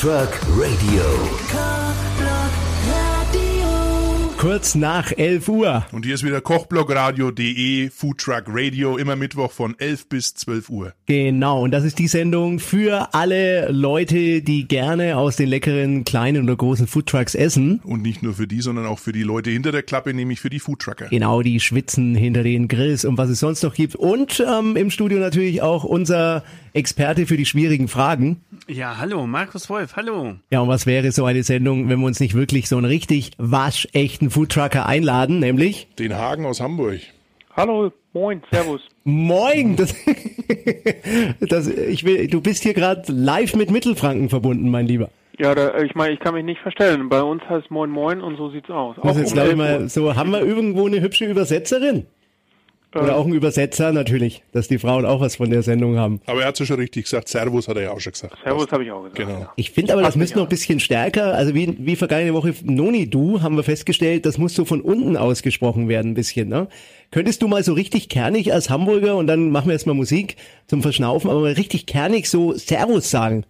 Truck Radio. Kurz nach 11 Uhr. Und hier ist wieder kochblogradio.de, Foodtruck Radio, immer Mittwoch von 11 bis 12 Uhr. Genau, und das ist die Sendung für alle Leute, die gerne aus den leckeren kleinen oder großen Foodtrucks essen. Und nicht nur für die, sondern auch für die Leute hinter der Klappe, nämlich für die Foodtrucker. Genau, die schwitzen hinter den Grills und was es sonst noch gibt. Und ähm, im Studio natürlich auch unser Experte für die schwierigen Fragen. Ja, hallo, Markus Wolf, hallo. Ja, und was wäre so eine Sendung, wenn wir uns nicht wirklich so einen richtig waschechten Foodtrucker einladen, nämlich? Den Hagen aus Hamburg. Hallo, moin, servus. Moin! Das, das, ich will, du bist hier gerade live mit Mittelfranken verbunden, mein Lieber. Ja, da, ich meine, ich kann mich nicht verstellen. Bei uns heißt Moin Moin und so sieht's aus. Das Auch jetzt um glaube ich 11 mal so, haben wir irgendwo eine hübsche Übersetzerin? Oder auch ein Übersetzer natürlich, dass die Frauen auch was von der Sendung haben. Aber er hat es ja schon richtig gesagt. Servus hat er ja auch schon gesagt. Servus habe ich auch gesagt. Genau. Ja. Ich finde aber, das müsste noch ein bisschen stärker, also wie, wie vergangene Woche Noni, du, haben wir festgestellt, das muss so von unten ausgesprochen werden ein bisschen, ne? Könntest du mal so richtig kernig als Hamburger und dann machen wir erstmal Musik zum Verschnaufen, aber mal richtig kernig so Servus sagen.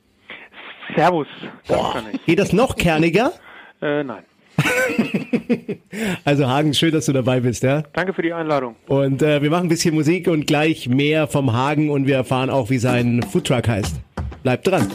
Servus, das ich. Geht das noch kerniger? Äh, nein. Also Hagen, schön, dass du dabei bist, ja? Danke für die Einladung. Und äh, wir machen ein bisschen Musik und gleich mehr vom Hagen und wir erfahren auch, wie sein Foodtruck heißt. Bleibt dran.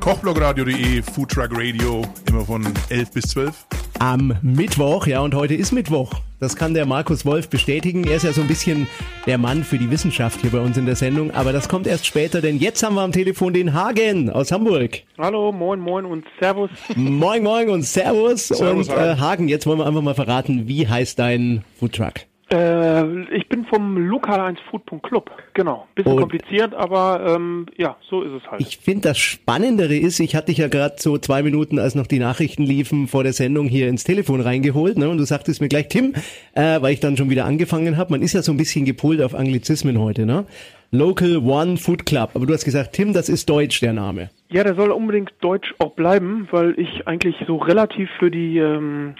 Kochblogradio.de, Foodtruck Radio, immer von 11 bis 12. Am Mittwoch, ja, und heute ist Mittwoch. Das kann der Markus Wolf bestätigen. Er ist ja so ein bisschen der Mann für die Wissenschaft hier bei uns in der Sendung, aber das kommt erst später, denn jetzt haben wir am Telefon den Hagen aus Hamburg. Hallo, moin, moin und servus. Moin, moin und Servus. Servus, und äh, Hagen, jetzt wollen wir einfach mal verraten, wie heißt dein Foodtruck? Äh, ich bin vom Lokal1food.club. Genau. Bisschen Und- kompliziert, aber ähm, ja, so ist es halt. Ich finde, das Spannendere ist, ich hatte dich ja gerade so zwei Minuten, als noch die Nachrichten liefen, vor der Sendung hier ins Telefon reingeholt. Ne? Und du sagtest mir gleich, Tim, äh, weil ich dann schon wieder angefangen habe. Man ist ja so ein bisschen gepolt auf Anglizismen heute. Ne? Local One Food Club. Aber du hast gesagt, Tim, das ist Deutsch, der Name. Ja, der soll unbedingt deutsch auch bleiben, weil ich eigentlich so relativ für die ähm,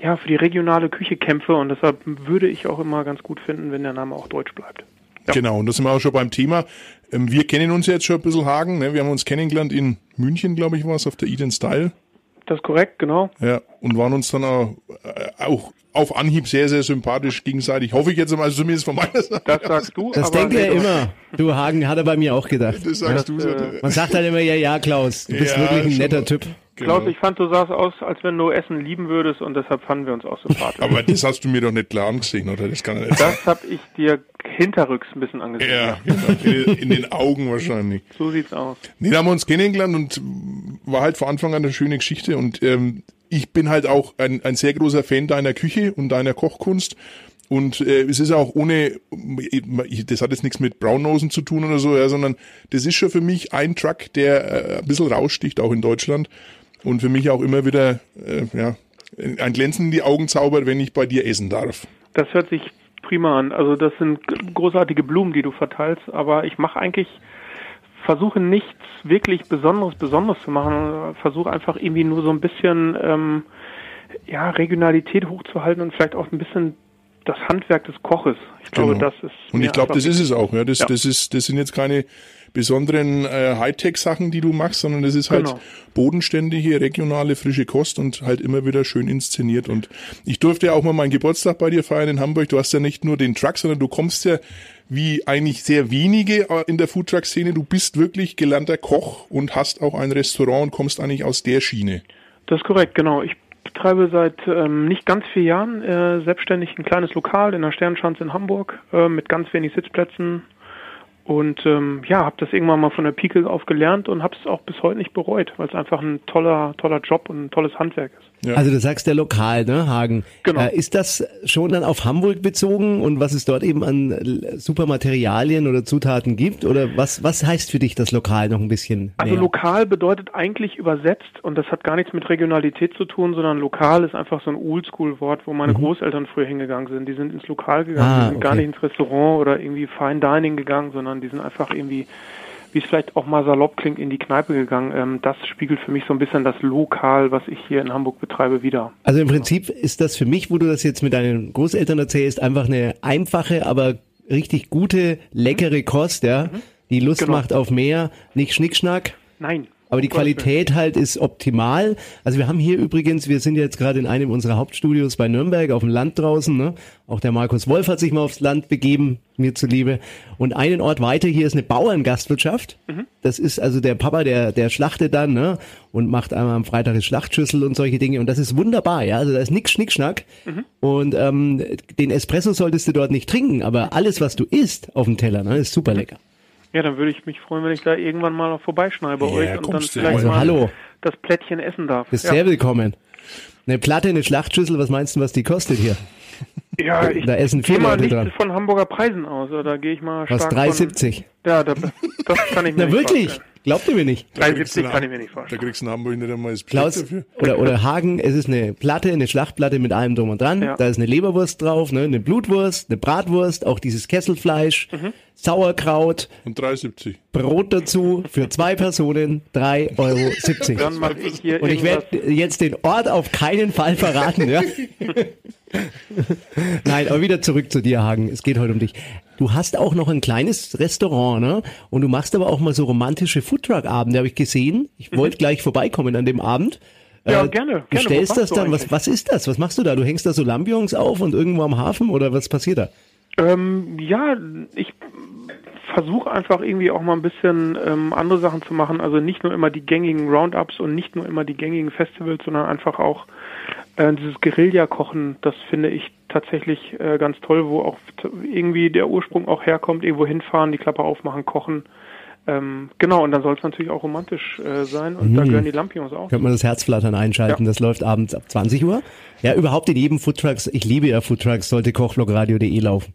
ja für die regionale Küche kämpfe und deshalb würde ich auch immer ganz gut finden, wenn der Name auch deutsch bleibt. Genau, und da sind wir auch schon beim Thema. Ähm, Wir kennen uns jetzt schon ein bisschen Hagen. Ne? Wir haben uns kennengelernt in München, glaube ich, war es, auf der Eden Style. Das ist korrekt, genau. Ja, und waren uns dann auch, äh, auch auf Anhieb sehr, sehr sympathisch gegenseitig. Hoffe ich jetzt mal, also zumindest von meiner Seite. Das sagst du. Das aber denkt er immer. Du, Hagen, hat er bei mir auch gedacht. Das sagst du so. äh, Man sagt halt immer, ja, ja, Klaus, du bist Ja, wirklich ein netter mal. Typ. Klaus, Genau. ich fand, du sahst aus, als wenn du Essen lieben würdest und deshalb fanden wir uns auch sympathisch. Aber das hast du mir doch nicht klar angesehen, oder? Das kann nicht das habe ich dir hinterrücks ein bisschen angesehen. Ja, genau. in, in den Augen wahrscheinlich. So sieht's aus. Nee, da haben wir uns kennengelernt und war halt von Anfang an eine schöne Geschichte. Und ähm, ich bin halt auch ein, ein sehr großer Fan deiner Küche und deiner Kochkunst. Und äh, es ist auch ohne, das hat jetzt nichts mit Braunnosen zu tun oder so, ja, sondern das ist schon für mich ein Truck, der äh, ein bisschen raussticht, auch in Deutschland. Und für mich auch immer wieder äh, ja, ein Glänzen in die Augen zaubert, wenn ich bei dir essen darf. Das hört sich prima an. Also das sind großartige Blumen, die du verteilst, aber ich mache eigentlich, versuche nichts wirklich Besonderes, Besonderes zu machen, versuche einfach irgendwie nur so ein bisschen ähm, ja, Regionalität hochzuhalten und vielleicht auch ein bisschen das Handwerk des Koches. Ich glaube, Genau. das ist. Und ich glaube, das ist es auch. Ja. Das, Ja. das, ist, das sind jetzt keine besonderen äh, Hightech-Sachen, die du machst, sondern das ist halt Genau. bodenständige, regionale, frische Kost und halt immer wieder schön inszeniert. Und ich durfte ja auch mal meinen Geburtstag bei dir feiern in Hamburg. Du hast ja nicht nur den Truck, sondern du kommst ja wie eigentlich sehr wenige äh, in der Foodtruck-Szene. Du bist wirklich gelernter Koch und hast auch ein Restaurant und kommst eigentlich aus der Schiene. Das ist korrekt, genau. Ich betreibe seit ähm, nicht ganz vier Jahren äh, selbstständig ein kleines Lokal in der Sternschanze in Hamburg äh, mit ganz wenig Sitzplätzen und ähm, ja, habe das irgendwann mal von der Pike auf gelernt und habe es auch bis heute nicht bereut, weil es einfach ein toller, toller Job und ein tolles Handwerk ist. Ja. Also du sagst der Lokal, ne, Hagen. Genau. Äh, ist das schon dann auf Hamburg bezogen und was es dort eben an äh, super Materialien oder Zutaten gibt? Oder was, was heißt für dich das Lokal noch ein bisschen Also näher? lokal bedeutet eigentlich übersetzt und das hat gar nichts mit Regionalität zu tun, sondern lokal ist einfach so ein Oldschool-Wort, wo meine Großeltern früher hingegangen sind. Die sind ins Lokal gegangen, Mhm. Ah, die sind gar okay. nicht ins Restaurant oder irgendwie Fine Dining gegangen, sondern die sind einfach irgendwie, wie es vielleicht auch mal salopp klingt, in die Kneipe gegangen. Ähm, das spiegelt für mich so ein bisschen das Lokal, was ich hier in Hamburg betreibe, wieder. Also im Prinzip ist das für mich, wo du das jetzt mit deinen Großeltern erzählst, einfach eine einfache, aber richtig gute, leckere Kost, ja, die Lust Genau. macht auf mehr, nicht Schnickschnack. Nein. Aber die. Qualität halt ist optimal. Also wir haben hier übrigens, wir sind jetzt gerade in einem unserer Hauptstudios bei Nürnberg auf dem Land draußen. Ne? Auch der Markus Wolf hat sich mal aufs Land begeben, mir zuliebe. Und einen Ort weiter hier ist eine Bauerngastwirtschaft. Mhm. Das ist also der Papa, der der schlachtet dann ne? und macht einmal am Freitag eine Schlachtschüssel und solche Dinge. Und das ist wunderbar, ja. Also da ist nix Schnickschnack. Mhm. Und ähm, den Espresso solltest du dort nicht trinken, aber alles, was du isst auf dem Teller, ne, ist super lecker. Ja, dann würde ich mich freuen, wenn ich da irgendwann mal noch vorbeischneide bei Ja, euch und dann vielleicht Also mal hallo. das Plättchen essen darf. Bist ja. sehr willkommen. Eine Platte, eine Schlachtschüssel, was meinst du, was die kostet hier? ja, ich Da essen gehe vier mal nicht dran. von Hamburger Preisen aus, oder da gehe ich mal Was, stark 3,70? Ja, da, das kann ich mir Na nicht wirklich? vorstellen. Glaubt ihr mir nicht? Da kriegst du 3,70 in- kann ich mir nicht Da vorstellen. kriegst du in Hamburg nicht einmal das Klaus dafür. oder, oder Hagen, es ist eine Platte, eine Schlachtplatte mit allem drum und dran. Ja. Da ist eine Leberwurst drauf, ne, eine Blutwurst, eine Bratwurst, auch dieses Kesselfleisch, Mhm. Sauerkraut, Und 3,70. Brot dazu für zwei Personen, 3,70 Euro. Dann mache ich hier Und ich werde jetzt den Ort auf keinen Fall verraten, ja? Nein, aber wieder zurück zu dir, Hagen. Es geht heute um dich. Du hast auch noch ein kleines Restaurant, ne? Und du machst aber auch mal so romantische Foodtruck-Abende, habe ich gesehen. Ich wollte gleich vorbeikommen an dem Abend. Mhm. Ja, Äh, gerne, Du gerne. stellst das dann, was, was ist das? Was machst du da? Du hängst da so Lampions auf und irgendwo am Hafen oder was passiert da? Ähm, ja, ich versuche einfach irgendwie auch mal ein bisschen ähm, andere Sachen zu machen. Also nicht nur immer die gängigen Roundups und nicht nur immer die gängigen Festivals, sondern einfach auch äh, dieses Guerilla-Kochen. Das finde ich tatsächlich äh, ganz toll, wo auch irgendwie der Ursprung auch herkommt, irgendwo hinfahren, die Klappe aufmachen, kochen. Ähm, genau, und dann soll es natürlich auch romantisch äh, sein und da gehören die Lampions auch. Könnte man das Herzflattern einschalten. Ja. Das läuft abends ab 20 Uhr. Ja, überhaupt in jedem Foodtrucks, ich liebe ja Foodtrucks, sollte kochblogradio.de laufen.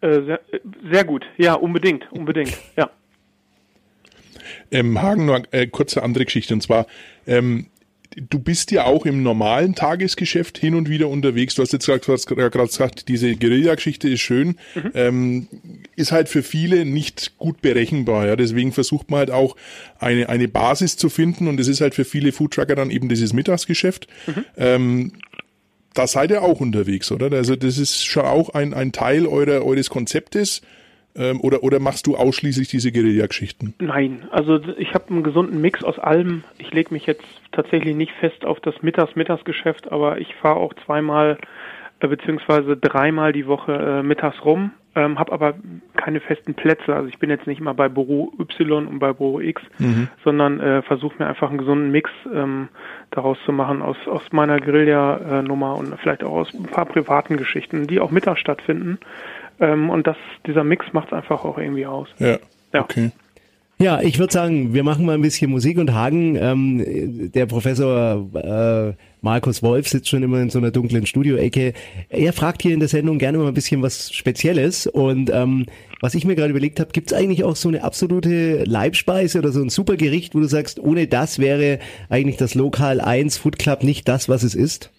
Äh, sehr, äh, sehr gut, ja, unbedingt, unbedingt, ja. Ähm, Hagen, nur äh, kurze andere Geschichte. Und zwar, ähm, du bist ja auch im normalen Tagesgeschäft hin und wieder unterwegs. Du hast jetzt gerade gerade gesagt, diese Guerilla-Geschichte ist schön. Ähm, ist halt für viele nicht gut berechenbar. Ja? Deswegen versucht man halt auch eine, eine Basis zu finden. Und es ist halt für viele Foodtrucker dann eben dieses Mittagsgeschäft. Ähm, da seid ihr auch unterwegs, oder? Also das ist schon auch ein, ein Teil eurer, eures Konzeptes. Ähm, oder, oder machst du ausschließlich diese Guerilla-Geschichten? Nein, also ich habe einen gesunden Mix aus allem. Ich lege mich jetzt tatsächlich nicht fest auf das Mittags-Mittagsgeschäft, aber ich fahre auch zweimal äh, beziehungsweise dreimal die Woche äh, mittags rum, ähm, habe aber keine festen Plätze. Also ich bin jetzt nicht immer bei Büro Y und bei Büro X, sondern äh, versuche mir einfach einen gesunden Mix ähm, daraus zu machen aus, aus meiner Guerilla-Nummer und vielleicht auch aus ein paar privaten Geschichten, die auch mittags stattfinden. Ähm, und das, dieser Mix macht es einfach auch irgendwie aus. Ja. Ja. Okay. Ja, ich würde sagen, wir machen mal ein bisschen Musik und Hagen, ähm, der Professor äh, Markus Wolf sitzt schon immer in so einer dunklen Studioecke. Er fragt hier in der Sendung gerne mal ein bisschen was Spezielles und ähm, was ich mir gerade überlegt habe, gibt es eigentlich auch so eine absolute Leibspeise oder so ein super Gericht, wo du sagst, ohne das wäre eigentlich das Lokal 1 Food Club nicht das, was es ist?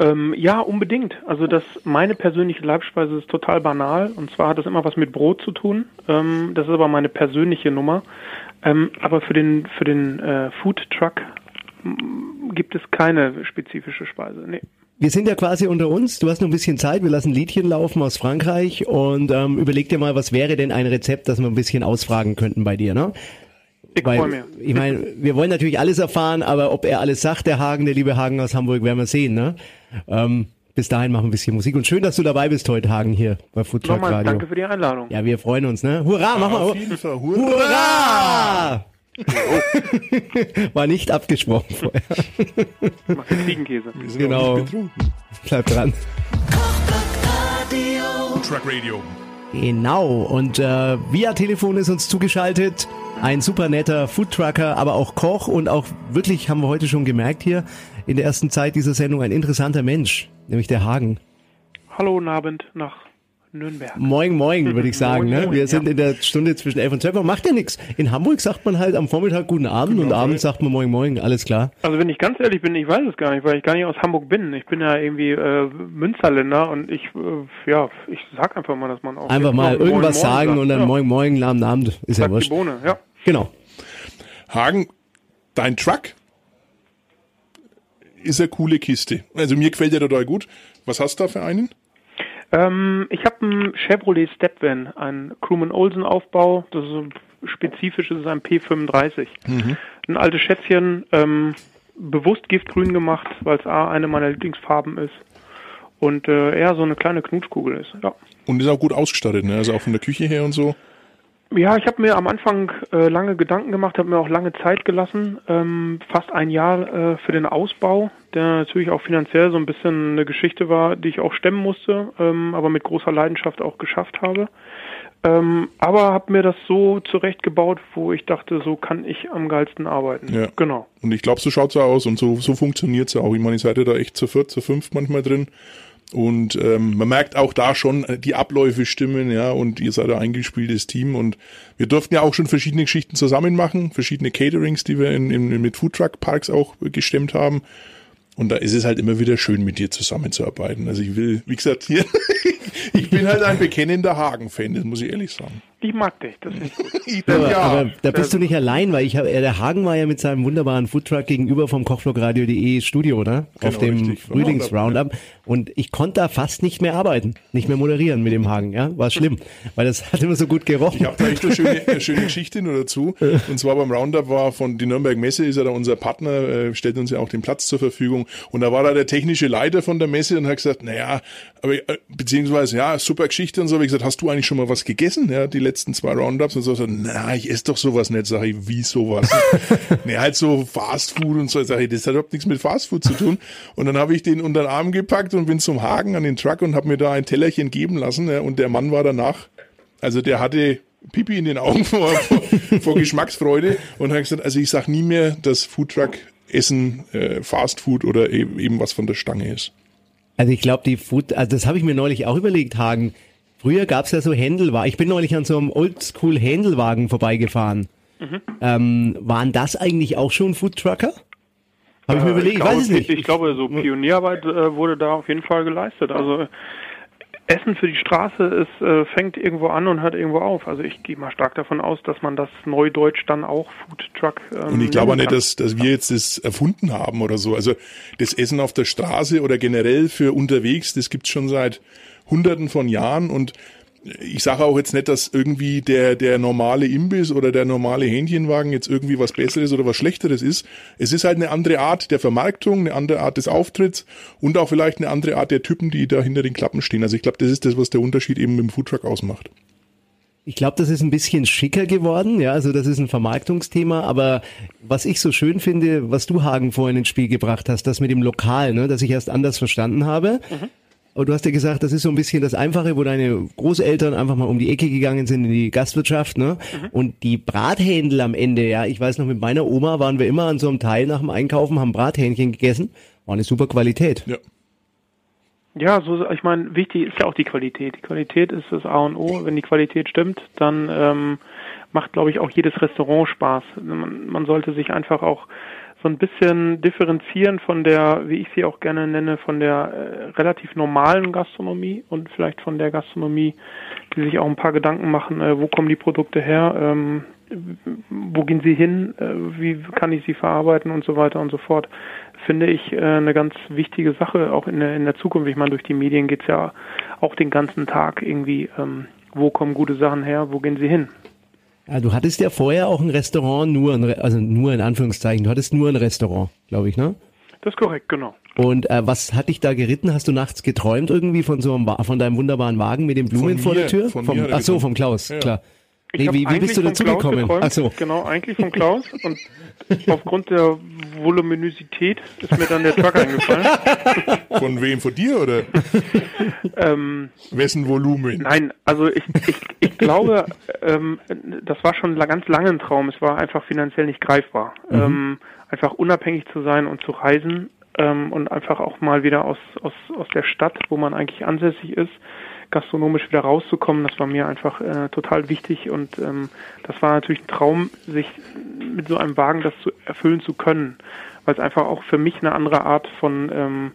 Ähm, ja, unbedingt. Also das meine persönliche Leibspeise ist total banal und zwar hat das immer was mit Brot zu tun. Ähm, das ist aber meine persönliche Nummer. Ähm, aber für den für den äh, Food Truck gibt es keine spezifische Speise. Nee. Wir sind ja quasi unter uns. Du hast noch ein bisschen Zeit. Wir lassen Liedchen laufen aus Frankreich und ähm, überleg dir mal, was wäre denn ein Rezept, das wir ein bisschen ausfragen könnten bei dir, ne? Ich freue mich. ich meine, wir wollen natürlich alles erfahren, aber ob er alles sagt, der Hagen, der liebe Hagen aus Hamburg, werden wir sehen, ne? Ähm, bis dahin machen wir ein bisschen Musik. Und schön, dass du dabei bist heute, Hagen, hier bei Food Truck Nochmal Radio. danke für die Einladung. Ja, wir freuen uns, ne? Hurra, mach mal. Auf jeden Fall. Hurra! Hurra! War nicht abgesprochen vorher. Mach den Ziegenkäse. Wir Genau. Bleib dran. Truck Radio. Genau, und äh, via Telefon ist uns zugeschaltet ein super netter Foodtrucker, aber auch Koch und auch wirklich, haben wir heute schon gemerkt hier, in der ersten Zeit dieser Sendung ein interessanter Mensch, nämlich der Hagen. Hallo, guten Abend nach Nürnberg. Moin, moin, würde ich sagen. Moin, ne? moin, Wir ja. sind in der Stunde zwischen 11 und 12 Uhr. Macht ja nichts. In Hamburg sagt man halt am Vormittag guten Abend und abends sagt man moin, moin, alles klar. Also wenn ich ganz ehrlich bin, ich weiß es gar nicht, weil ich gar nicht aus Hamburg bin. Ich bin ja irgendwie äh, Münsterländer und ich, äh, ja, ich sag einfach mal, dass man auch Einfach mal irgendwas Moin sagen sagt. und dann ja. moin, moin, guten Abend. Ist ja Sagt die wurscht. Bohne, ja. Genau. Hagen, dein Truck ist eine coole Kiste. Also mir gefällt der total gut. Was hast du da für einen? Ähm, ich habe einen Chevrolet Stepvan, einen Crewman Olsen Aufbau. Das ist so spezifisch, das ist ein P35. Mhm. Ein altes Schätzchen, ähm, bewusst giftgrün gemacht, weil es A, eine meiner Lieblingsfarben ist und äh, eher so eine kleine Knutschkugel ist. Ja. Und ist auch gut ausgestattet, ne? Also auch von der Küche her und so. Ja, ich habe mir am Anfang äh, lange Gedanken gemacht, habe mir auch lange Zeit gelassen, ähm, fast ein Jahr äh, für den Ausbau, der natürlich auch finanziell so ein bisschen eine Geschichte war, die ich auch stemmen musste, ähm, aber mit großer Leidenschaft auch geschafft habe. Ähm, aber habe mir das so zurechtgebaut, wo ich dachte, so kann ich am geilsten arbeiten. Ja. Genau. Und ich glaube, so schaut's ja aus und so, so funktioniert's ja auch. Ich meine, ihr seid ja da echt zu viert, zu fünf manchmal drin. Und ähm, man merkt auch da schon, äh, die Abläufe stimmen, ja, und ihr seid ein eingespieltes Team. Und wir durften ja auch schon verschiedene Geschichten zusammen machen, verschiedene Caterings, die wir in, in, mit Foodtruck Parks auch gestemmt haben. Und da ist es halt immer wieder schön, mit dir zusammenzuarbeiten. Also ich will, wie gesagt, hier, ich bin halt ein bekennender Hagen-Fan, das muss ich ehrlich sagen. Ich mag dich, das ist gut. aber, ja. aber da bist du nicht allein, weil ich habe, der Hagen war ja mit seinem wunderbaren Foodtruck gegenüber vom Kochblockradio.de Studio, oder? Genau, Auf dem Frühlings-Roundup. Und ich konnte da fast nicht mehr arbeiten, nicht mehr moderieren mit dem Hagen, ja? War schlimm, weil das hat immer so gut gerochen. Ich habe da echt eine schöne, eine schöne Geschichte nur dazu. Und zwar beim Roundup war von die Nürnberg Messe, ist er da unser Partner, äh, stellt uns ja auch den Platz zur Verfügung. Und da war da der technische Leiter von der Messe und hat gesagt, naja, aber, äh, beziehungsweise, ja, super Geschichte und so. Ich gesagt, hast du eigentlich schon mal was gegessen, ja, die letzten zwei Roundups? Und so, so na, ich esse doch sowas nicht. Sag ich, wie sowas? ne, halt so Fast Food und so. Sag ich, das hat überhaupt nichts mit Fast Food zu tun. Und dann habe ich den unter den Arm gepackt und bin zum Hagen an den Truck und habe mir da ein Tellerchen geben lassen. Ja, und der Mann war danach, also der hatte Pipi in den Augen vor, vor, vor Geschmacksfreude und hat gesagt, also ich sag nie mehr, dass Foodtruck Essen, äh, Fast Food oder eben, eben was von der Stange ist. Also ich glaube, die Food, also das habe ich mir neulich auch überlegt, Hagen. Früher gab's ja so Händelwagen. Ich bin neulich an so einem Oldschool-Händelwagen vorbeigefahren. Mhm. Ähm, waren das eigentlich auch schon Foodtrucker? Habe ich mir überlegt, ich, ich weiß es nicht. Ich glaube, so Pionierarbeit äh, wurde da auf jeden Fall geleistet. Also Essen für die Straße ist, äh, fängt irgendwo an und hört irgendwo auf. Also ich gehe mal stark davon aus, dass man das Neudeutsch dann auch Food Truck. Ähm, und ich glaube nicht, dass, dass wir jetzt das erfunden haben oder so. Also das Essen auf der Straße oder generell für unterwegs, das gibt's schon seit Hunderten von Jahren und ich sage auch jetzt nicht, dass irgendwie der, der normale Imbiss oder der normale Hähnchenwagen jetzt irgendwie was Besseres oder was Schlechteres ist. Es ist halt eine andere Art der Vermarktung, eine andere Art des Auftritts und auch vielleicht eine andere Art der Typen, die da hinter den Klappen stehen. Also ich glaube, das ist das, was der Unterschied eben mit dem Foodtruck ausmacht. Ich glaube, das ist ein bisschen schicker geworden, ja, also das ist ein Vermarktungsthema, aber was ich so schön finde, was du Hagen vorhin ins Spiel gebracht hast, das mit dem Lokal, ne, das ich erst anders verstanden habe. Mhm. Aber du hast ja gesagt, das ist so ein bisschen das Einfache, wo deine Großeltern einfach mal um die Ecke gegangen sind in die Gastwirtschaft, ne? Mhm. Und die Brathändel am Ende, ja, ich weiß noch, mit meiner Oma waren wir immer an so einem Teil nach dem Einkaufen, haben Brathähnchen gegessen. War eine super Qualität. Ja. Ja, so, ich meine, wichtig ist ja auch die Qualität. Die Qualität ist das A und O. Wenn die Qualität stimmt, dann ähm, macht, glaube ich, auch jedes Restaurant Spaß. Man, man sollte sich einfach auch so ein bisschen differenzieren von der, wie ich sie auch gerne nenne, von der äh, relativ normalen Gastronomie und vielleicht von der Gastronomie, die sich auch ein paar Gedanken machen, äh, wo kommen die Produkte her, ähm, wo gehen sie hin, äh, wie kann ich sie verarbeiten und so weiter und so fort, finde ich äh, eine ganz wichtige Sache, auch in der, in der Zukunft. Ich meine, durch die Medien geht's ja auch den ganzen Tag irgendwie, ähm, wo kommen gute Sachen her, wo gehen sie hin. Ja, du hattest ja vorher auch ein Restaurant, nur ein, also nur in Anführungszeichen, du hattest nur ein Restaurant, glaube ich, ne? Das ist korrekt, genau. Und äh, was hat dich da geritten? Hast du nachts geträumt irgendwie von so einem von deinem wunderbaren Wagen mit den Blumen vor der Tür? Von vom, mir ach so, vom Klaus, ja. klar. Nee, wie, wie bist du dazu gekommen? Ach so. Genau, eigentlich von Klaus und aufgrund der Voluminosität ist mir dann der Truck eingefallen. Von wem? Von dir oder? ähm, Wessen Volumen? Nein, also ich, ich, ich glaube, ähm, das war schon ganz lange ein Traum. Es war einfach finanziell nicht greifbar. Mhm. Ähm, einfach unabhängig zu sein und zu reisen ähm, und einfach auch mal wieder aus, aus, aus der Stadt, wo man eigentlich ansässig ist, gastronomisch wieder rauszukommen, das war mir einfach äh, total wichtig und ähm, das war natürlich ein Traum, sich mit so einem Wagen das zu erfüllen zu können, weil es einfach auch für mich eine andere Art von ähm,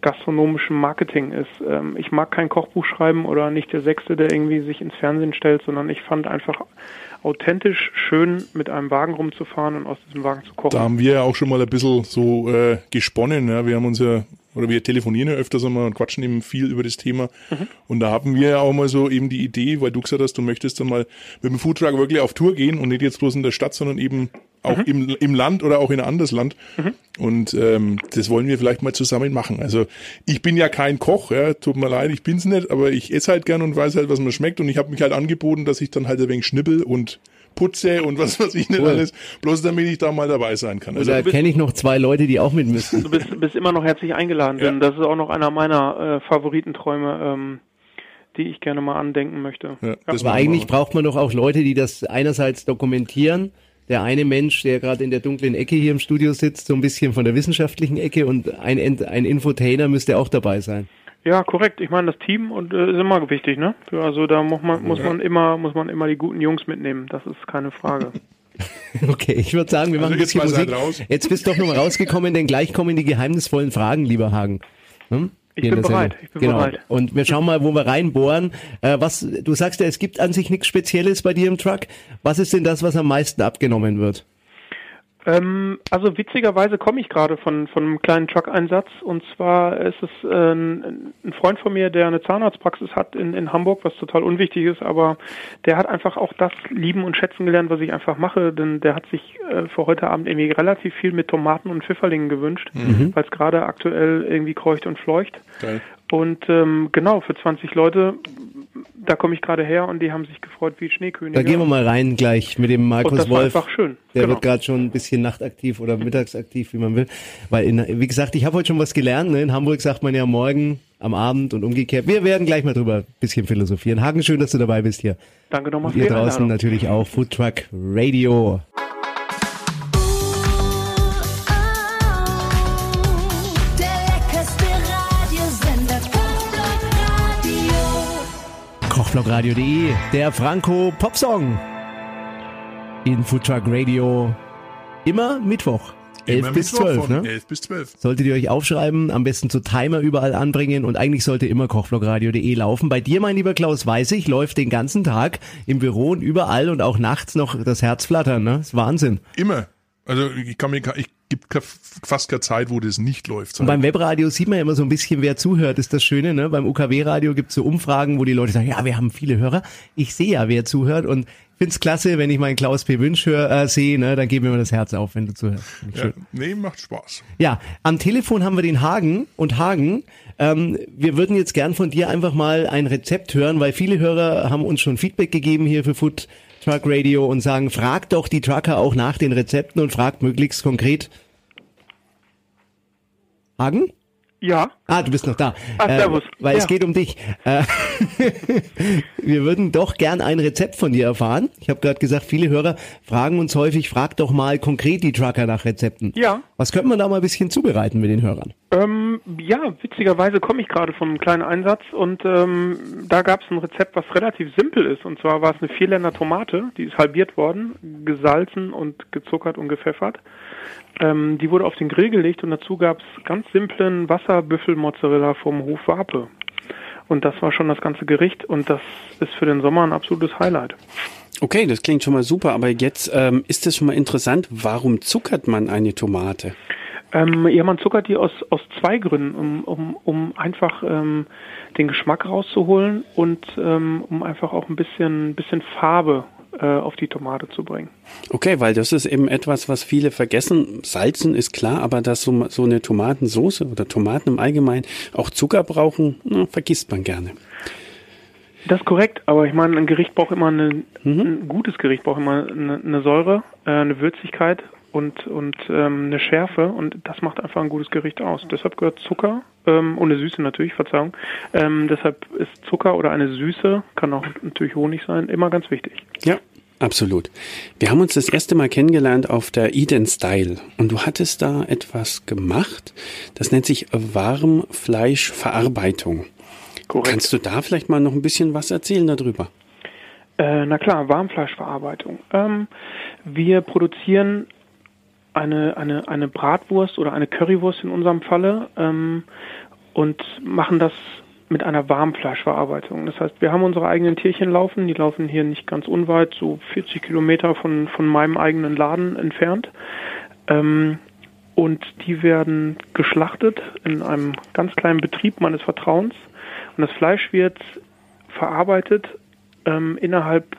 gastronomischen Marketing ist. Ähm, ich mag kein Kochbuch schreiben oder nicht der Sechste, der irgendwie sich ins Fernsehen stellt, sondern ich fand einfach authentisch schön, mit einem Wagen rumzufahren und aus diesem Wagen zu kochen. Da haben wir ja auch schon mal ein bisschen so äh, gesponnen. Ja. Wir haben uns ja, oder wir telefonieren ja öfters einmal und quatschen eben viel über das Thema. Mhm. Und da haben wir ja auch mal so eben die Idee, weil du gesagt hast, du möchtest dann mal mit dem Foodtruck wirklich auf Tour gehen und nicht jetzt bloß in der Stadt, sondern eben auch mhm. im, im Land oder auch in ein anderes Land. Mhm. Und ähm, das wollen wir vielleicht mal zusammen machen. Also ich bin ja kein Koch, ja, tut mir leid, ich bin's nicht, aber ich esse halt gern und weiß halt, was mir schmeckt. Und ich habe mich halt angeboten, dass ich dann halt ein wenig schnippel und putze und was weiß ich nicht cool. alles, bloß damit ich da mal dabei sein kann. Also da kenne ich noch zwei Leute, die auch mit müssen. Du bist, bist immer noch herzlich eingeladen, ja. denn das ist auch noch einer meiner äh, Favoritenträume. Ähm, die ich gerne mal andenken möchte. Ja, Aber eigentlich braucht man doch auch Leute, die das einerseits dokumentieren, der eine Mensch, der gerade in der dunklen Ecke hier im Studio sitzt, so ein bisschen von der wissenschaftlichen Ecke und ein, ein Infotainer müsste auch dabei sein. Ja, korrekt. Ich meine, das Team und äh, ist immer wichtig, ne? Also da muss man muss man immer muss man immer die guten Jungs mitnehmen. Das ist keine Frage. Okay, ich würde sagen, wir also machen ein bisschen Musik. Jetzt bist du doch nochmal rausgekommen, denn gleich kommen die geheimnisvollen Fragen, lieber Hagen. Hm? Ich bin bereit. Ich bin genau. bereit. Und wir schauen mal, wo wir reinbohren. Äh, was, du sagst ja, es gibt an sich nichts Spezielles bei dir im Truck. Was ist denn das, was am meisten abgenommen wird? Ähm, also witzigerweise komme ich gerade von, von einem kleinen Truck-Einsatz und zwar ist es äh, ein, ein Freund von mir, der eine Zahnarztpraxis hat in, in Hamburg, was total unwichtig ist, aber der hat einfach auch das lieben und schätzen gelernt, was ich einfach mache, denn der hat sich äh, für heute Abend irgendwie relativ viel mit Tomaten und Pfifferlingen gewünscht, mhm. weil es gerade aktuell irgendwie kreucht und fleucht. Geil. Und ähm, genau, für 20 Leute da komme ich gerade her und die haben sich gefreut wie Schneekönige. Da gehen wir mal rein gleich mit dem Markus das Wolf. War einfach schön. Der genau. wird gerade schon ein bisschen nachtaktiv oder mittagsaktiv, wie man will. Weil, in, wie gesagt, ich habe heute schon was gelernt. Ne? In Hamburg sagt man ja morgen am Abend und umgekehrt. Wir werden gleich mal drüber ein bisschen philosophieren. Hagen, schön, dass du dabei bist hier. Danke nochmal für Ihr draußen natürlich auch Food Truck Radio. Kochblogradio.de, der Franco Popsong. In Foodtruck Radio. Immer Mittwoch. 11 bis 12, ne? 11 bis 12. Solltet ihr euch aufschreiben, am besten zu Timer überall anbringen und eigentlich sollte immer kochblogradio.de laufen. Bei dir, mein lieber Klaus, weiß ich, läuft den ganzen Tag im Büro und überall und auch nachts noch das Herz flattern, ne? Das ist Wahnsinn. Immer. Also ich kann mir, ich gibt fast keine Zeit, wo das nicht läuft. Und beim Webradio sieht man ja immer so ein bisschen, wer zuhört, ist das Schöne. Ne? Beim UKW-Radio gibt es so Umfragen, wo die Leute sagen, ja, wir haben viele Hörer. Ich sehe ja, wer zuhört und finde es klasse, wenn ich meinen Klaus P. Wünsch hör, äh, sehe, ne? dann geht mir immer das Herz auf, wenn du zuhörst. Ja, nee, macht Spaß. Ja, am Telefon haben wir den Hagen und Hagen, ähm, wir würden jetzt gern von dir einfach mal ein Rezept hören, weil viele Hörer haben uns schon Feedback gegeben hier für Food Truck Radio und sagen, fragt doch die Trucker auch nach den Rezepten und fragt möglichst konkret. Hagen? Ja. Ah, du bist noch da. Ah, servus. Äh, weil ja. es geht um dich. Äh, wir würden doch gern ein Rezept von dir erfahren. Ich habe gerade gesagt, viele Hörer fragen uns häufig, frag doch mal konkret die Trucker nach Rezepten. Ja. Was könnte man da mal ein bisschen zubereiten mit den Hörern? Ähm, ja, witzigerweise komme ich gerade von einem kleinen Einsatz und ähm, da gab es ein Rezept, was relativ simpel ist. Und zwar war es eine Vierländer Tomate, die ist halbiert worden, gesalzen und gezuckert und gepfeffert. Ähm, die wurde auf den Grill gelegt und dazu gab es ganz simplen Wasserbüffelmozzarella vom Hof Wape. Und das war schon das ganze Gericht und das ist für den Sommer ein absolutes Highlight. Okay, das klingt schon mal super, aber jetzt ähm, ist es schon mal interessant, warum zuckert man eine Tomate? Ähm, ja, man zuckert die aus, aus zwei Gründen, um, um, um einfach ähm, den Geschmack rauszuholen und ähm, um einfach auch ein bisschen, bisschen Farbe auf die Tomate zu bringen. Okay, weil das ist eben etwas, was viele vergessen. Salzen ist klar, aber dass so, so eine Tomatensauce oder Tomaten im Allgemeinen auch Zucker brauchen, na, vergisst man gerne. Das ist korrekt, aber ich meine, ein Gericht braucht immer eine, mhm. ein gutes Gericht braucht immer eine, eine Säure, äh, eine Würzigkeit und, und ähm, eine Schärfe und das macht einfach ein gutes Gericht aus. Deshalb gehört Zucker ähm, und eine Süße natürlich, Verzeihung. Ähm, deshalb ist Zucker oder eine Süße, kann auch natürlich Honig sein, immer ganz wichtig. Ja, Absolut. Wir haben uns das erste Mal kennengelernt auf der Eden Style und du hattest da etwas gemacht, das nennt sich Warmfleischverarbeitung. Korrekt. Kannst du da vielleicht mal noch ein bisschen was erzählen darüber? Äh, na klar, Warmfleischverarbeitung. Ähm, wir produzieren eine, eine, eine Bratwurst oder eine Currywurst in unserem Falle. Ähm, und machen das mit einer Warmfleischverarbeitung. Das heißt, wir haben unsere eigenen Tierchen laufen, die laufen hier nicht ganz unweit, so 40 Kilometer von, von meinem eigenen Laden entfernt. Ähm, und die werden geschlachtet in einem ganz kleinen Betrieb meines Vertrauens. Und das Fleisch wird verarbeitet ähm, innerhalb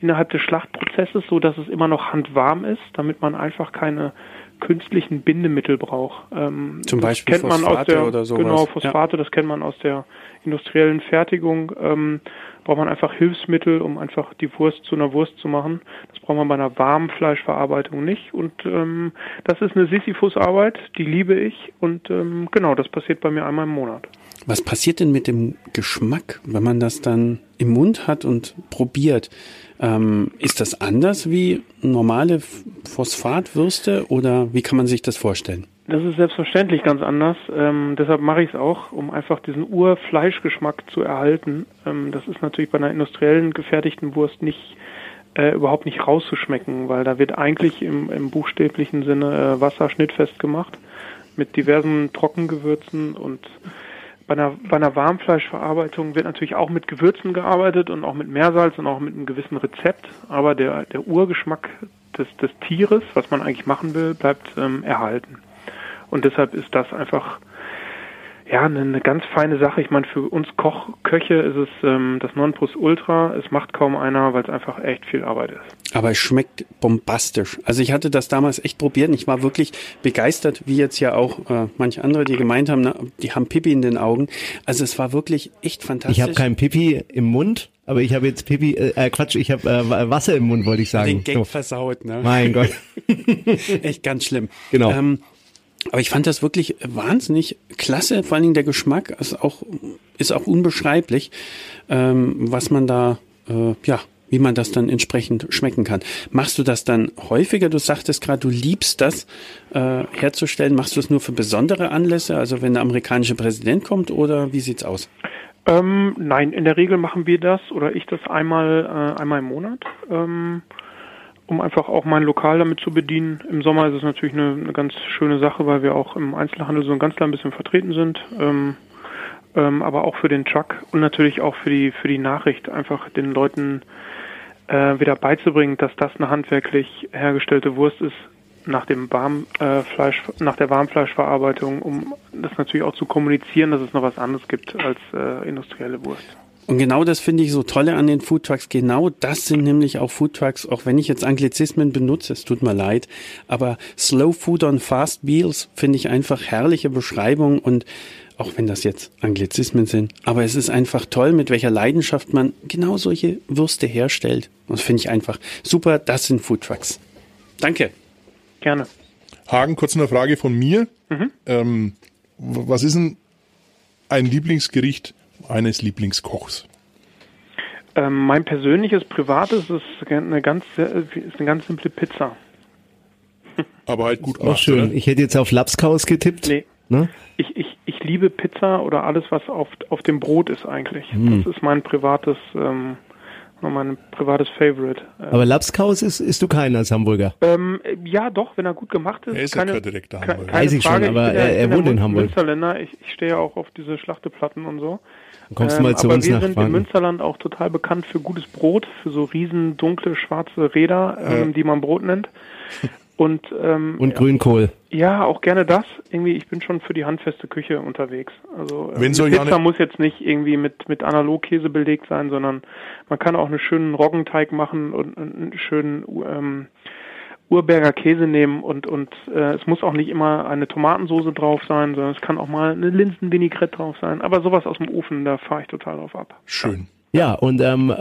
innerhalb des Schlachtprozesses, so dass es immer noch handwarm ist, damit man einfach keine künstlichen Bindemittel braucht. Ähm, Zum Beispiel kennt man aus der, oder sowas. Genau, Phosphate, ja. das kennt man aus der industriellen Fertigung. Ähm, braucht man einfach Hilfsmittel, um einfach die Wurst zu einer Wurst zu machen. Das braucht man bei einer warmen Fleischverarbeitung nicht. Und ähm, das ist eine Sisyphus-Arbeit, die liebe ich. Und ähm, genau, das passiert bei mir einmal im Monat. Was passiert denn mit dem Geschmack, wenn man das dann im Mund hat und probiert? Ähm, ist das anders wie normale Phosphatwürste oder wie kann man sich das vorstellen? Das ist selbstverständlich ganz anders. Ähm, deshalb mache ich es auch, um einfach diesen Urfleischgeschmack zu erhalten. Ähm, das ist natürlich bei einer industriellen gefertigten Wurst nicht äh, überhaupt nicht rauszuschmecken, weil da wird eigentlich im, im buchstäblichen Sinne äh, Wasser schnittfest gemacht mit diversen Trockengewürzen und bei einer, bei einer Warmfleischverarbeitung wird natürlich auch mit Gewürzen gearbeitet und auch mit Meersalz und auch mit einem gewissen Rezept, aber der, der Urgeschmack des, des Tieres, was man eigentlich machen will, bleibt ähm, erhalten. Und deshalb ist das einfach ja eine, eine ganz feine Sache. Ich meine, für uns Koch, Köche ist es ähm, das Nonplusultra. Es macht kaum einer, weil es einfach echt viel Arbeit ist. Aber es schmeckt bombastisch. Also ich hatte das damals echt probiert und ich war wirklich begeistert, wie jetzt ja auch äh, manche andere, die gemeint haben, na, die haben Pipi in den Augen. Also es war wirklich echt fantastisch. Ich habe kein Pipi im Mund. Aber ich habe jetzt Pipi, äh, äh Quatsch, ich habe äh, Wasser im Mund, wollte ich sagen. Den Gag so. versaut, ne? Mein Gott. Echt ganz schlimm. Genau. Ähm, aber ich fand das wirklich wahnsinnig klasse. Vor allen Dingen der Geschmack ist auch, ist auch unbeschreiblich, ähm, was man da, äh, ja, wie man das dann entsprechend schmecken kann. Machst du das dann häufiger? Du sagtest gerade, du liebst das äh, herzustellen. Machst du es nur für besondere Anlässe, also wenn der amerikanische Präsident kommt, oder wie sieht's aus? Ähm, nein, in der Regel machen wir das oder ich das einmal, äh, einmal im Monat. Ähm, um einfach auch mein Lokal damit zu bedienen. Im Sommer ist es natürlich eine, eine ganz schöne Sache, weil wir auch im Einzelhandel so ein ganz klein bisschen vertreten sind. Ähm, ähm, aber auch für den Truck und natürlich auch für die für die Nachricht einfach den Leuten äh, wieder beizubringen, dass das eine handwerklich hergestellte Wurst ist nach dem Warmfleisch, äh, nach der Warmfleischverarbeitung, um das natürlich auch zu kommunizieren, dass es noch was anderes gibt als äh, industrielle Wurst. Und genau das finde ich so tolle an den Foodtrucks. Genau das sind nämlich auch Foodtrucks, auch wenn ich jetzt Anglizismen benutze, es tut mir leid. Aber Slow Food on Fast Meals finde ich einfach herrliche Beschreibung und auch wenn das jetzt Anglizismen sind. Aber es ist einfach toll, mit welcher Leidenschaft man genau solche Würste herstellt. Und das finde ich einfach super. Das sind Foodtrucks. Danke. Gerne. Hagen, kurz eine Frage von mir. Mhm. Ähm, was ist denn ein Lieblingsgericht eines Lieblingskochs? Ähm, mein persönliches privates ist eine ganz, ist eine ganz simple Pizza. Aber halt gut gemacht. Auch schön. Oder? Ich hätte jetzt auf Lapskaus getippt. Nee. Ne? Ich, ich, ich liebe Pizza oder alles, was auf, auf dem Brot ist eigentlich. Hm. Das ist mein privates, ähm, mein privates Favorite. Aber Lapskaus ist, ist du keiner als Hamburger? Ähm, ja, doch, wenn er gut gemacht ist. Er ist keine, ja direkter Hamburger. Weiß ich Frage. schon, aber ich er, er wohnt in Hamburg. Ich, ich stehe ja auch auf diese Schlachteplatten und so. Dann kommst du mal ähm, zu aber uns wir nach sind Franken. in Münsterland auch total bekannt für gutes Brot, für so riesen dunkle schwarze Räder, ähm, ja. die man Brot nennt. Und, ähm, und Grünkohl. Ja, auch gerne das. Irgendwie, ich bin schon für die handfeste Küche unterwegs. Also äh, Wenn so Pizza muss jetzt nicht irgendwie mit, mit Analogkäse belegt sein, sondern man kann auch einen schönen Roggenteig machen und einen schönen ähm, Urberger Käse nehmen und und äh, es muss auch nicht immer eine Tomatensoße drauf sein, sondern es kann auch mal eine Linsenvinaigrette drauf sein. Aber sowas aus dem Ofen, da fahre ich total drauf ab. Schön. Ja, und ähm,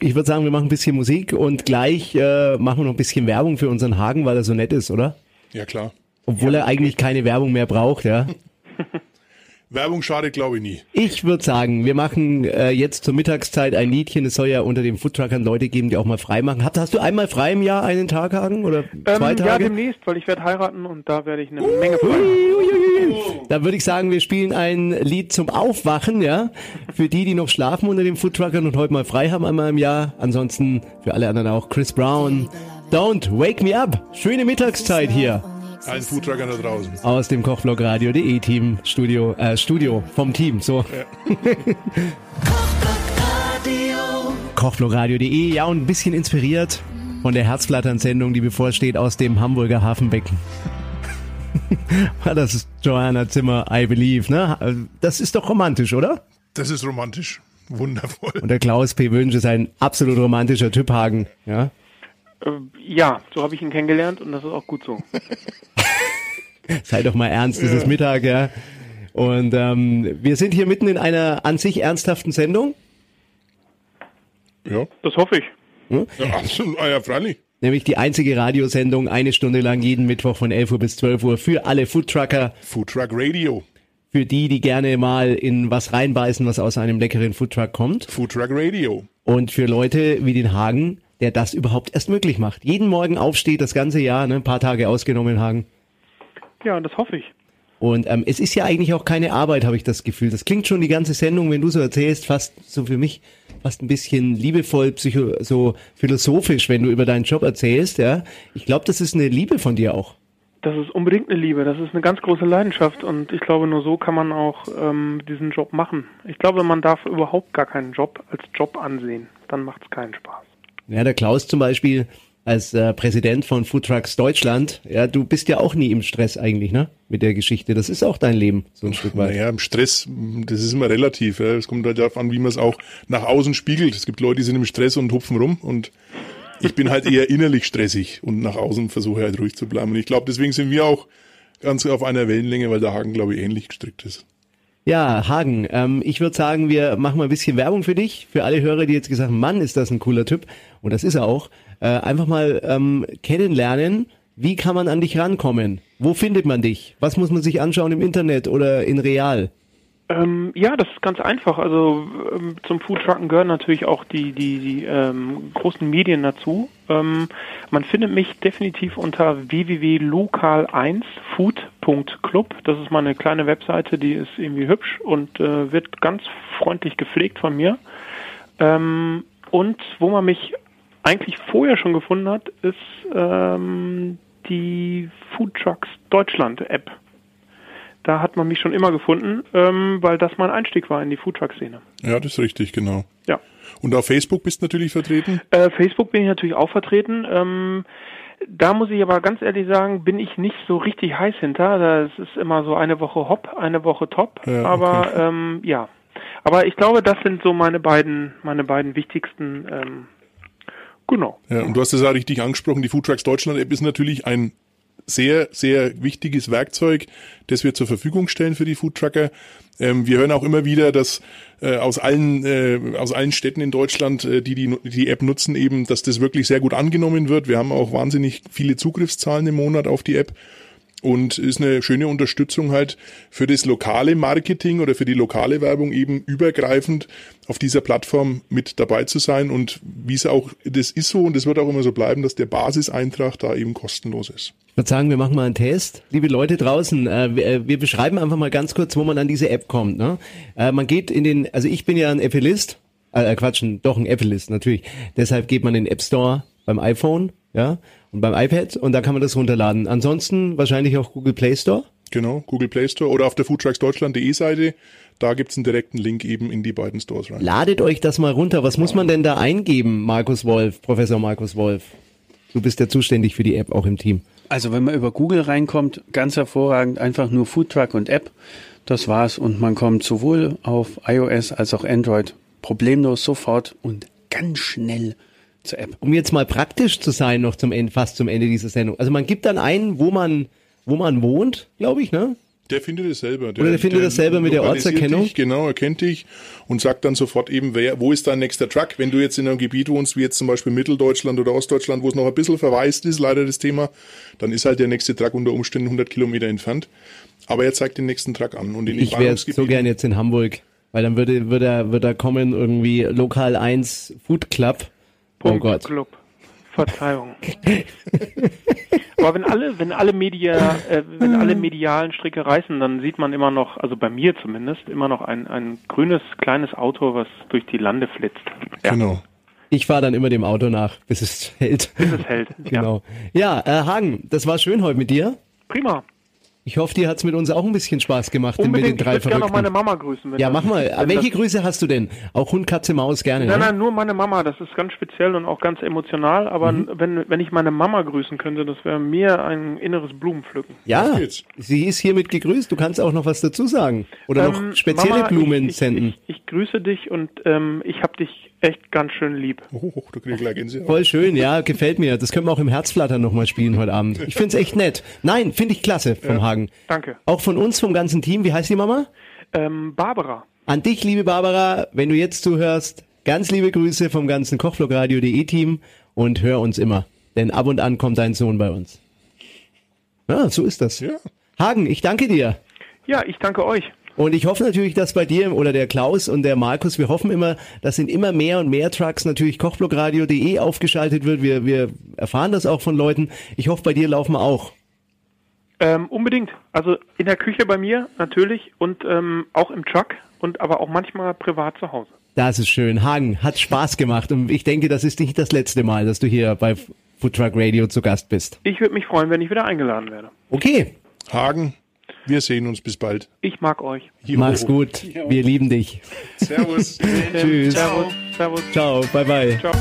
ich würde sagen, wir machen ein bisschen Musik und gleich äh, machen wir noch ein bisschen Werbung für unseren Hagen, weil er so nett ist, oder? Ja, klar. Obwohl ja. er eigentlich keine Werbung mehr braucht, ja. Werbung schadet, glaube ich, nie. Ich würde sagen, wir machen äh, jetzt zur Mittagszeit ein Liedchen. Es soll ja unter den Foodtruckern Leute geben, die auch mal frei machen. Hast, hast du einmal frei im Jahr einen Tag, Hagen? Oder zwei ähm, Tage? Ja, demnächst, weil ich werde heiraten und da werde ich eine uh, Menge frei. Da würde ich sagen, wir spielen ein Lied zum Aufwachen, ja. Für die, die noch schlafen unter den Foodtruckern und heute mal frei haben einmal im Jahr. Ansonsten für alle anderen auch Chris Brown. Don't wake me up. Schöne Mittagszeit hier Allen Foodtruckern da draußen. Aus dem Kochblogradio.de Team Studio, äh, Studio vom Team, so. Ja. Kochblogradio.de, ja, und ein bisschen inspiriert von der Herzflattern-Sendung, die bevorsteht aus dem Hamburger Hafenbecken. das ist Joanna Zimmer, I Believe, ne? Das ist doch romantisch, oder? Das ist romantisch. Wundervoll. Und der Klaus P. Wünsch ist ein absolut romantischer Typ Hagen, ja? Äh, ja, so habe ich ihn kennengelernt und das ist auch gut so. Sei doch mal ernst, es ist Mittag, ja. Und ähm, wir sind hier mitten in einer an sich ernsthaften Sendung. Ja. Das hoffe ich. Hm? Ja, absolut, ah, ja, freilich. Nämlich die einzige Radiosendung, eine Stunde lang jeden Mittwoch von 11 Uhr bis 12 Uhr für alle Foodtrucker. Foodtruck Radio. Für die, die gerne mal in was reinbeißen, was aus einem leckeren Foodtruck kommt. Foodtruck Radio. Und für Leute wie den Hagen, der das überhaupt erst möglich macht. Jeden Morgen aufsteht, das ganze Jahr, ne, ein paar Tage ausgenommen, Hagen. Ja, das hoffe ich. Und ähm, es ist ja eigentlich auch keine Arbeit, habe ich das Gefühl. Das klingt schon die ganze Sendung, wenn du so erzählst, fast so für mich, fast ein bisschen liebevoll, psycho, so philosophisch, wenn du über deinen Job erzählst. Ja, ich glaube, das ist eine Liebe von dir auch. Das ist unbedingt eine Liebe. Das ist eine ganz große Leidenschaft und ich glaube, nur so kann man auch ähm, diesen Job machen. Ich glaube, man darf überhaupt gar keinen Job als Job ansehen. Dann macht es keinen Spaß. Ja, der Klaus zum Beispiel als äh, Präsident von Food Trucks Deutschland, ja, du bist ja auch nie im Stress eigentlich, ne? Mit der Geschichte. Das ist auch dein Leben, so ein Stück weit. Naja, im Stress, das ist immer relativ. Es ja. kommt halt darauf an, wie man es auch nach außen spiegelt. Es gibt Leute, die sind im Stress und hupfen rum und ich bin halt eher innerlich stressig und nach außen versuche halt ruhig zu bleiben. Und ich glaube, deswegen sind wir auch ganz auf einer Wellenlänge, weil der Hagen, glaube ich, ähnlich gestrickt ist. Ja, Hagen, ähm, ich würde sagen, wir machen mal ein bisschen Werbung für dich, für alle Hörer, die jetzt gesagt haben, Mann, ist das ein cooler Typ. Und das ist er auch. Äh, einfach mal ähm, kennenlernen, wie kann man an dich rankommen? Wo findet man dich? Was muss man sich anschauen im Internet oder in Real? Ähm, ja, das ist ganz einfach. Also ähm, zum Foodtrucken gehören natürlich auch die, die, die ähm, großen Medien dazu. Ähm, man findet mich definitiv unter www.lokal1food.club. Das ist meine kleine Webseite, die ist irgendwie hübsch und äh, wird ganz freundlich gepflegt von mir. Ähm, und wo man mich eigentlich vorher schon gefunden hat, ist ähm, die Foodtrucks Deutschland App da hat man mich schon immer gefunden, ähm, weil das mein Einstieg war in die Foodtruck-Szene. Ja, das ist richtig, genau. Ja. Und auf Facebook bist du natürlich vertreten? Äh, Facebook bin ich natürlich auch vertreten. Ähm, da muss ich aber ganz ehrlich sagen, bin ich nicht so richtig heiß hinter. Das ist immer so eine Woche hopp, eine Woche top. Ja, aber okay. ähm, ja. Aber ich glaube, das sind so meine beiden, meine beiden wichtigsten ähm, Genau. Ja, und du hast es auch richtig angesprochen, die Foodtrucks Deutschland App ist natürlich ein sehr, sehr wichtiges Werkzeug, das wir zur Verfügung stellen für die Foodtrucker. Ähm, wir hören auch immer wieder, dass äh, aus allen äh, aus allen Städten in Deutschland, äh, die, die die App nutzen, eben, dass das wirklich sehr gut angenommen wird. Wir haben auch wahnsinnig viele Zugriffszahlen im Monat auf die App und ist eine schöne Unterstützung halt für das lokale Marketing oder für die lokale Werbung eben übergreifend auf dieser Plattform mit dabei zu sein und wie es auch, das ist so und das wird auch immer so bleiben, dass der Basiseintrag da eben kostenlos ist. Ich würde sagen, wir machen mal einen Test. Liebe Leute draußen, äh, wir, äh, wir, beschreiben einfach mal ganz kurz, wo man an diese App kommt. Ne? Äh, man geht in den, also ich bin ja ein Appleist, äh, Quatschen, doch ein Appleist natürlich. Deshalb geht man in den App Store beim iPhone, ja, und beim iPad und da kann man das runterladen. Ansonsten wahrscheinlich auch Google Play Store. Genau, Google Play Store oder auf der foodtrucksdeutschland.de Seite. Da gibt's einen direkten Link eben in die beiden Stores rein. Ladet euch das mal runter. Was muss man denn da eingeben, Markus Wolf, Professor Markus Wolf? Du bist ja zuständig für die App auch im Team. Also wenn man über Google reinkommt, ganz hervorragend, einfach nur Foodtruck und App. Das war's und man kommt sowohl auf iOS als auch Android problemlos sofort und ganz schnell zur App. Um jetzt mal praktisch zu sein, noch zum Ende, fast zum Ende dieser Sendung. Also man gibt dann ein, wo man, wo man wohnt, glaube ich, ne? Der findet es selber. Der, Oder der findet es selber mit der Ortserkennung? Dich, genau, er kennt dich und sagt dann sofort eben, wer, wo ist dein nächster Truck? Wenn du jetzt in einem Gebiet wohnst, wie jetzt zum Beispiel Mitteldeutschland oder Ostdeutschland, wo es noch ein bisschen verwaist ist, leider das Thema, dann ist halt der nächste Truck unter Umständen 100 Kilometer entfernt. Aber er zeigt den nächsten Truck an. Und in ich wäre so gern jetzt in Hamburg, weil dann würde, würde, er, würde er kommen irgendwie Lokal 1 Food Club Punkt oh Gott. Club. Verzeihung. Aber wenn alle, wenn alle Media, äh, wenn alle medialen Stricke reißen, dann sieht man immer noch, also bei mir zumindest, immer noch ein, ein grünes kleines Auto, was durch die Lande flitzt. Ja. Genau. Ich fahre dann immer dem Auto nach, bis es hält. Bis es hält. genau. Ja, ja äh, Hagen, das war schön heute mit dir. Prima. Ich hoffe, dir hat's mit uns auch ein bisschen Spaß gemacht mit den Unbedingt. drei ich würde gerne noch meine Mama grüßen. Ja, mach mal. wenn Welche Grüße hast du denn? Auch Hund, Katze, Maus gerne. Nein, ne? nein, nur meine Mama. Das ist ganz speziell und auch ganz emotional. Aber Mhm. wenn, wenn ich meine Mama grüßen könnte, das wäre mir ein inneres Blumenpflücken. Ja, sie ist hiermit gegrüßt. Du kannst auch noch was dazu sagen. Oder Ähm, noch spezielle Mama, Blumen ich, ich, senden. Ich, ich grüße dich und ähm, ich hab dich echt ganz schön lieb. Oh, oh, da krieg ich gleich Gänsehaut. Voll schön, ja, gefällt mir. Das können wir auch im Herzflattern nochmal spielen heute Abend. Ich find's echt nett. Nein, finde ich klasse vom Hagen. Danke. Auch von uns, vom ganzen Team. Wie heißt die Mama? Ähm, Barbara. An dich, liebe Barbara, wenn du jetzt zuhörst, ganz liebe Grüße vom ganzen Kochvlogradio.de Team und hör uns immer. Denn ab und an kommt dein Sohn bei uns. Ja, so ist das. Ja. Hagen, ich danke dir. Ja, ich danke euch. Und ich hoffe natürlich, dass bei dir oder der Klaus und der Markus, wir hoffen immer, dass in immer mehr und mehr Trucks natürlich kochblogradio.de aufgeschaltet wird. Wir, wir erfahren das auch von Leuten. Ich hoffe, bei dir laufen wir auch. Ähm, unbedingt. Also in der Küche bei mir natürlich und ähm, auch im Truck und aber auch manchmal privat zu Hause. Das ist schön. Hagen, hat Spaß gemacht und ich denke, das ist nicht das letzte Mal, dass du hier bei Food Truck Radio zu Gast bist. Ich würde mich freuen, wenn ich wieder eingeladen werde. Okay, Hagen, wir sehen uns bis bald. Ich mag euch. Jo. mach's gut. Wir lieben dich. Servus. Tschüss. Servus. Servus. Ciao, bye bye. Ciao.